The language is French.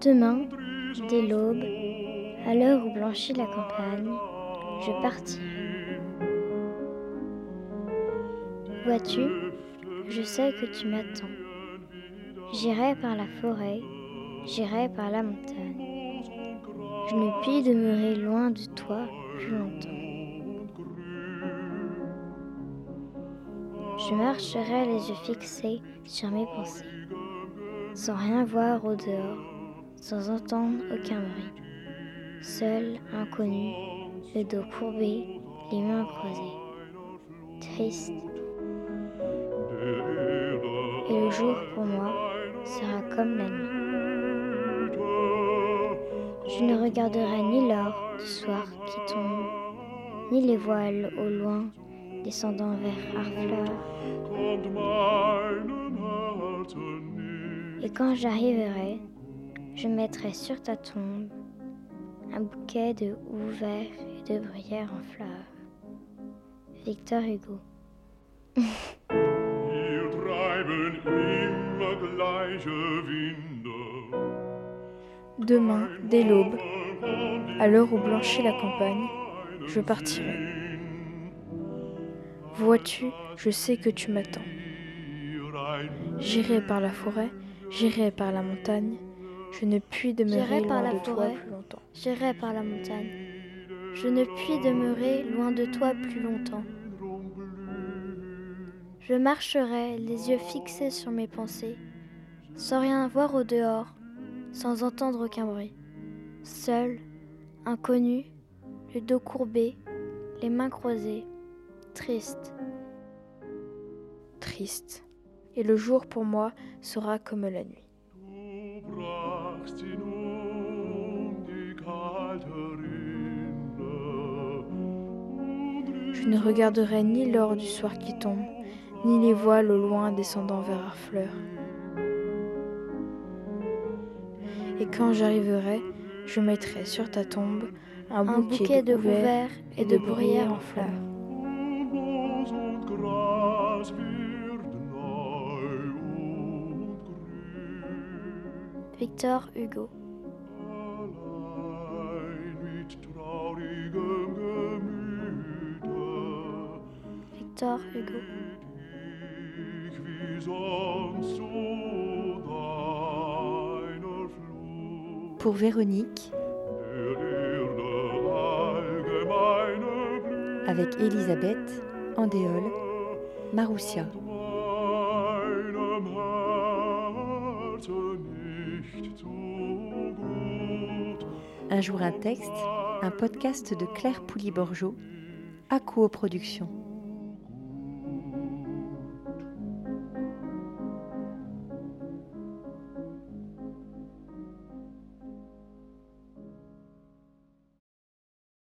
Demain, dès l'aube, à l'heure où blanchit la campagne, je partirai. Vois-tu, je sais que tu m'attends. J'irai par la forêt, j'irai par la montagne. Je ne puis demeurer loin de toi plus longtemps. Je marcherai les yeux fixés sur mes pensées, sans rien voir au dehors, sans entendre aucun bruit. Seul, inconnu, le dos courbé, les mains croisées, triste. Et le jour pour moi sera comme la nuit. Je ne regarderai ni l'or du soir qui tombe, ni les voiles au loin descendant vers Harfleur. Et quand j'arriverai, je mettrai sur ta tombe un bouquet de houverts et de bruyères en fleurs. Victor Hugo. Demain, dès l'aube, à l'heure où blanchit la campagne, je partirai. Vois-tu, je sais que tu m'attends. J'irai par la forêt, j'irai par la montagne, je ne puis demeurer par loin la de toi plus longtemps. J'irai par la montagne. Je ne puis demeurer loin de toi plus longtemps. Je marcherai les yeux fixés sur mes pensées, sans rien voir au dehors, sans entendre aucun bruit. Seul, inconnu, le dos courbé, les mains croisées, triste. Triste. Et le jour pour moi sera comme la nuit. Je ne regarderai ni l'or du soir qui tombe, ni les voiles au loin descendant vers Harfleur. Et quand j'arriverai, je mettrai sur ta tombe un, Un bouquet de houverts et de bruyères en fleurs. Victor Hugo. Victor Hugo. Pour Véronique, avec Elisabeth, Andéol, Maroussia. Un jour un texte, un podcast de Claire Pouliborgeau, à coproduction.